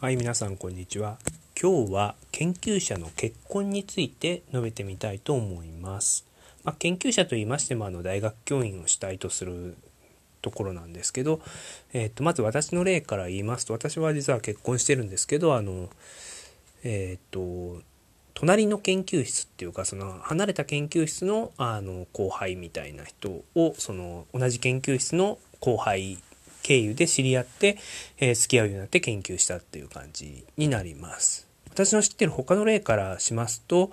はい、皆さんこんにちは。今日は研究者の結婚について述べてみたいと思います。まあ、研究者と言いましてもあの大学教員を主体とするところなんですけど、えー、とまず私の例から言いますと私は実は結婚してるんですけどあのえっ、と隣の研究室っていうかその離れた研究室のあの後輩みたいな人をその同じ研究室の後輩経由で知り合って、えー付き合うようになって研究したっていう感じになります。私の知ってる他の例からしますと、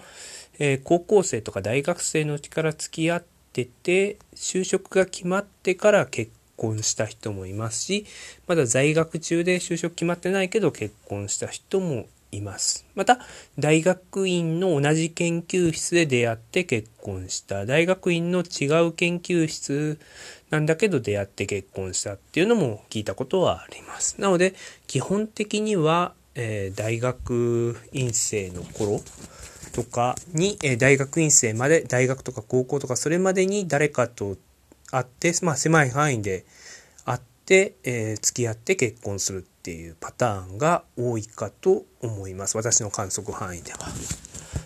えー高校生とか大学生のうちから付き合ってて就職が決まってから結婚した人もいますしまだ在学中で就職決まってないけど結婚した人もいます。また大学院の同じ研究室で出会って結婚した。大学院の違う研究室なんだけど出会って結婚したっていうのも聞いたことはあります。なので基本的には、えー大学院生の頃とかに、え大学院生まで大学とか高校とかそれまでに誰かと会って、まあ、狭い範囲で会って、えー付き合って結婚するっていうパターンが多いかと思います私の観測範囲では。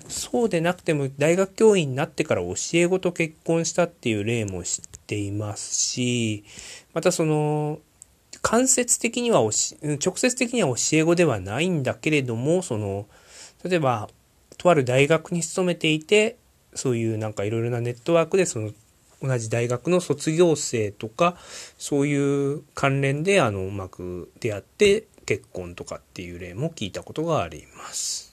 そうでなくても大学教員になってから教え子と結婚したっていう例も知っていますしまたその間接的には直接的には教え子ではないんだけれどもその例えばとある大学に勤めていてそういうなんかいろいろなネットワークでその同じ大学の卒業生とかそういう関連であのうまく出会って結婚とかっていう例も聞いたことがあります。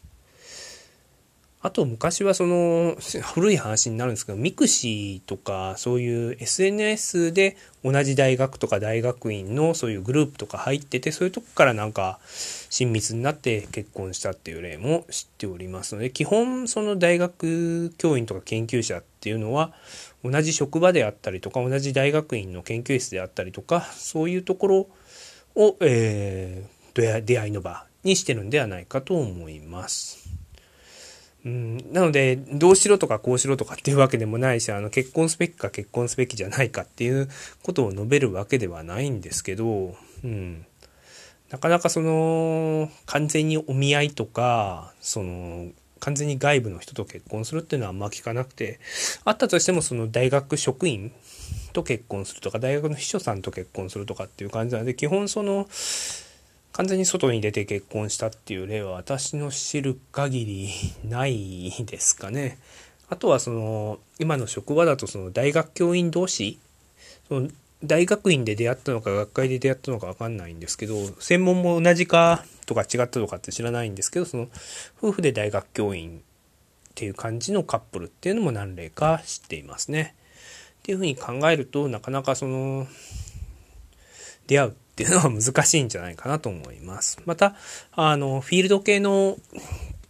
あと昔はその 古い話になるんですけど mixi とかそういう SNS で同じ大学とか大学院のそういうグループとか入っててそういうとこからなんか親密になって結婚したっていう例も知っておりますので基本その大学教員とか研究者っていうのは同じ職場であったりとか同じ大学院の研究室であったりとかそういうところを、えー出会いの場にしてるんではないかと思います。うん、なのでどうしろとかこうしろとかっていうわけでもないしあの結婚すべきか結婚すべきじゃないかっていうことを述べるわけではないんですけど、うん、なかなかその完全にお見合いとかその完全に外部の人と結婚するっていうのはあんま聞かなくてあったとしてもその大学職員と結婚するとか大学の秘書さんと結婚するとかっていう感じなので基本その完全に外に出て結婚したっていう例は私の知る限りないですかね。あとはその今の職場だとその大学教員同士その大学院で出会ったのか学会で出会ったのか分かんないんですけど専門も同じかとか違ったとかって知らないんですけどその夫婦で大学教員っていう感じのカップルっていうのも何例か知っていますね。っていうふうに考えるとなかなかその出会うっていうのは難しいんじゃないかなと思います。また、あの、フィールド系の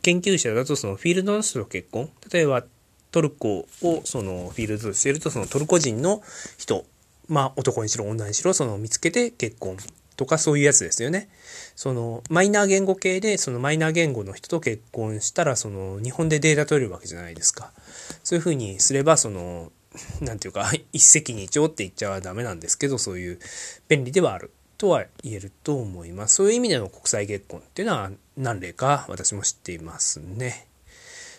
研究者だとそのフィールドの人と結婚例えばトルコをそのフィールドとしてるとそのトルコ人の人まあ男にしろ女にしろその見つけて結婚とかそういうやつですよね。そのマイナー言語系でそのマイナー言語の人と結婚したらその日本でデータ取れるわけじゃないですか。そういうふうにすればそのなんていうか一石二鳥って言っちゃダメなんですけどそういう便利ではあるとは言えると思います。そういう意味での国際結婚っていうのは何例か私も知っていますね。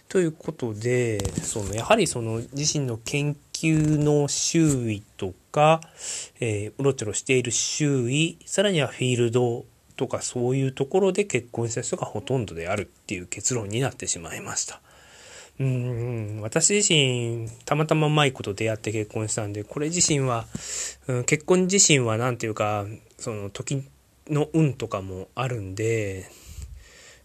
ということでそのやはりその自身の研究の周囲とか、えーうろちょろしている周囲さらにはフィールドとかそういうところで結婚した人がほとんどであるっていう結論になってしまいました。うーん私自身たまたまうまいこと出会って結婚したんでこれ自身は、うん結婚自身は何ていうかその時の運とかもあるんで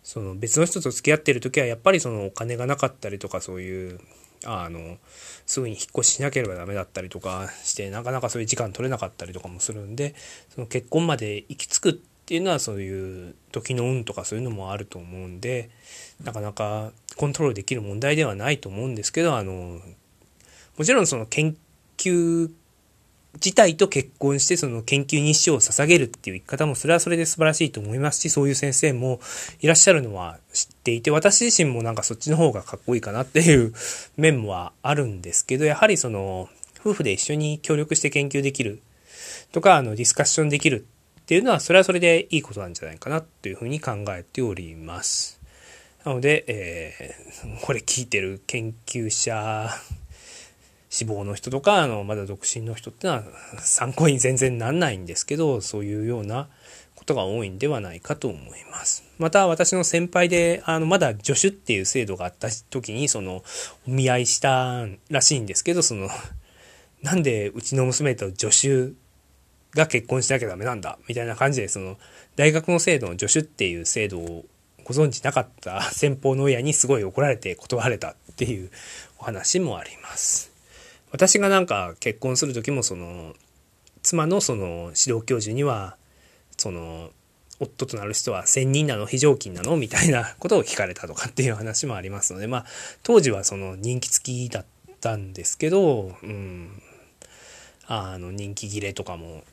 その別の人と付き合ってる時はやっぱりそのお金がなかったりとかそういうあのすぐに引っ越ししなければダメだったりとかしてなかなかそういう時間取れなかったりとかもするんでその結婚まで行き着くっていうのはそういう時の運とかそういうのもあると思うんでなかなかコントロールできる問題ではないと思うんですけどあのもちろんその研究自体と結婚してその研究に死を捧げるっていう生き方もそれはそれで素晴らしいと思いますしそういう先生もいらっしゃるのは知っていて私自身もなんかそっちの方がかっこいいかなっていう面はあるんですけどやはりその夫婦で一緒に協力して研究できるとかあのディスカッションできるっていうのはそれはそれでいいことなんじゃないかなというふうに考えております。なので、えー、これ聞いてる研究者志望の人とかあのまだ独身の人ってのは参考に全然なんないんですけどそういうようなことが多いんではないかと思います。また私の先輩であのまだ助手っていう制度があった時にそのお見合いしたらしいんですけどそのなんでうちの娘と助手が結婚しなきゃダメなんだ？みたいな感じでその大学の制度の助手っていう制度をご存知なかった先方の親にすごい怒られて断られたっていうお話もあります。私がなんか結婚する時もその妻のその指導教授にはその夫となる人は専任なの非常勤なのみたいなことを聞かれたとかっていう話もありますのでまあ当時はその人気付きだったんですけど、うん、あの人気切れとかも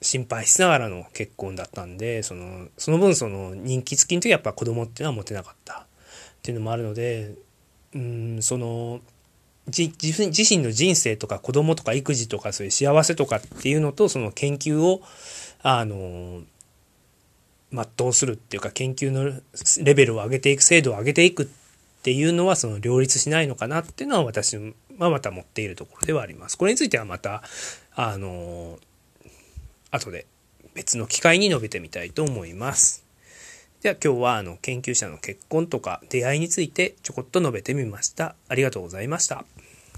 心配しながらの結婚だったんでそのその分その人気付きの時はやっぱ子供っていうのは持てなかったっていうのもあるのでうんその自身の人生とか子供とか育児とかそういう幸せとかっていうのとその研究をあの全うするっていうか研究のレベルを上げていく精度を上げていくっていうのはその両立しないのかなっていうのは私はまた持っているところではあります。これについてはまたあの後で別の機会に述べてみたいと思います。では今日はあの研究者の結婚とか出会いについてちょこっと述べてみました。ありがとうございました。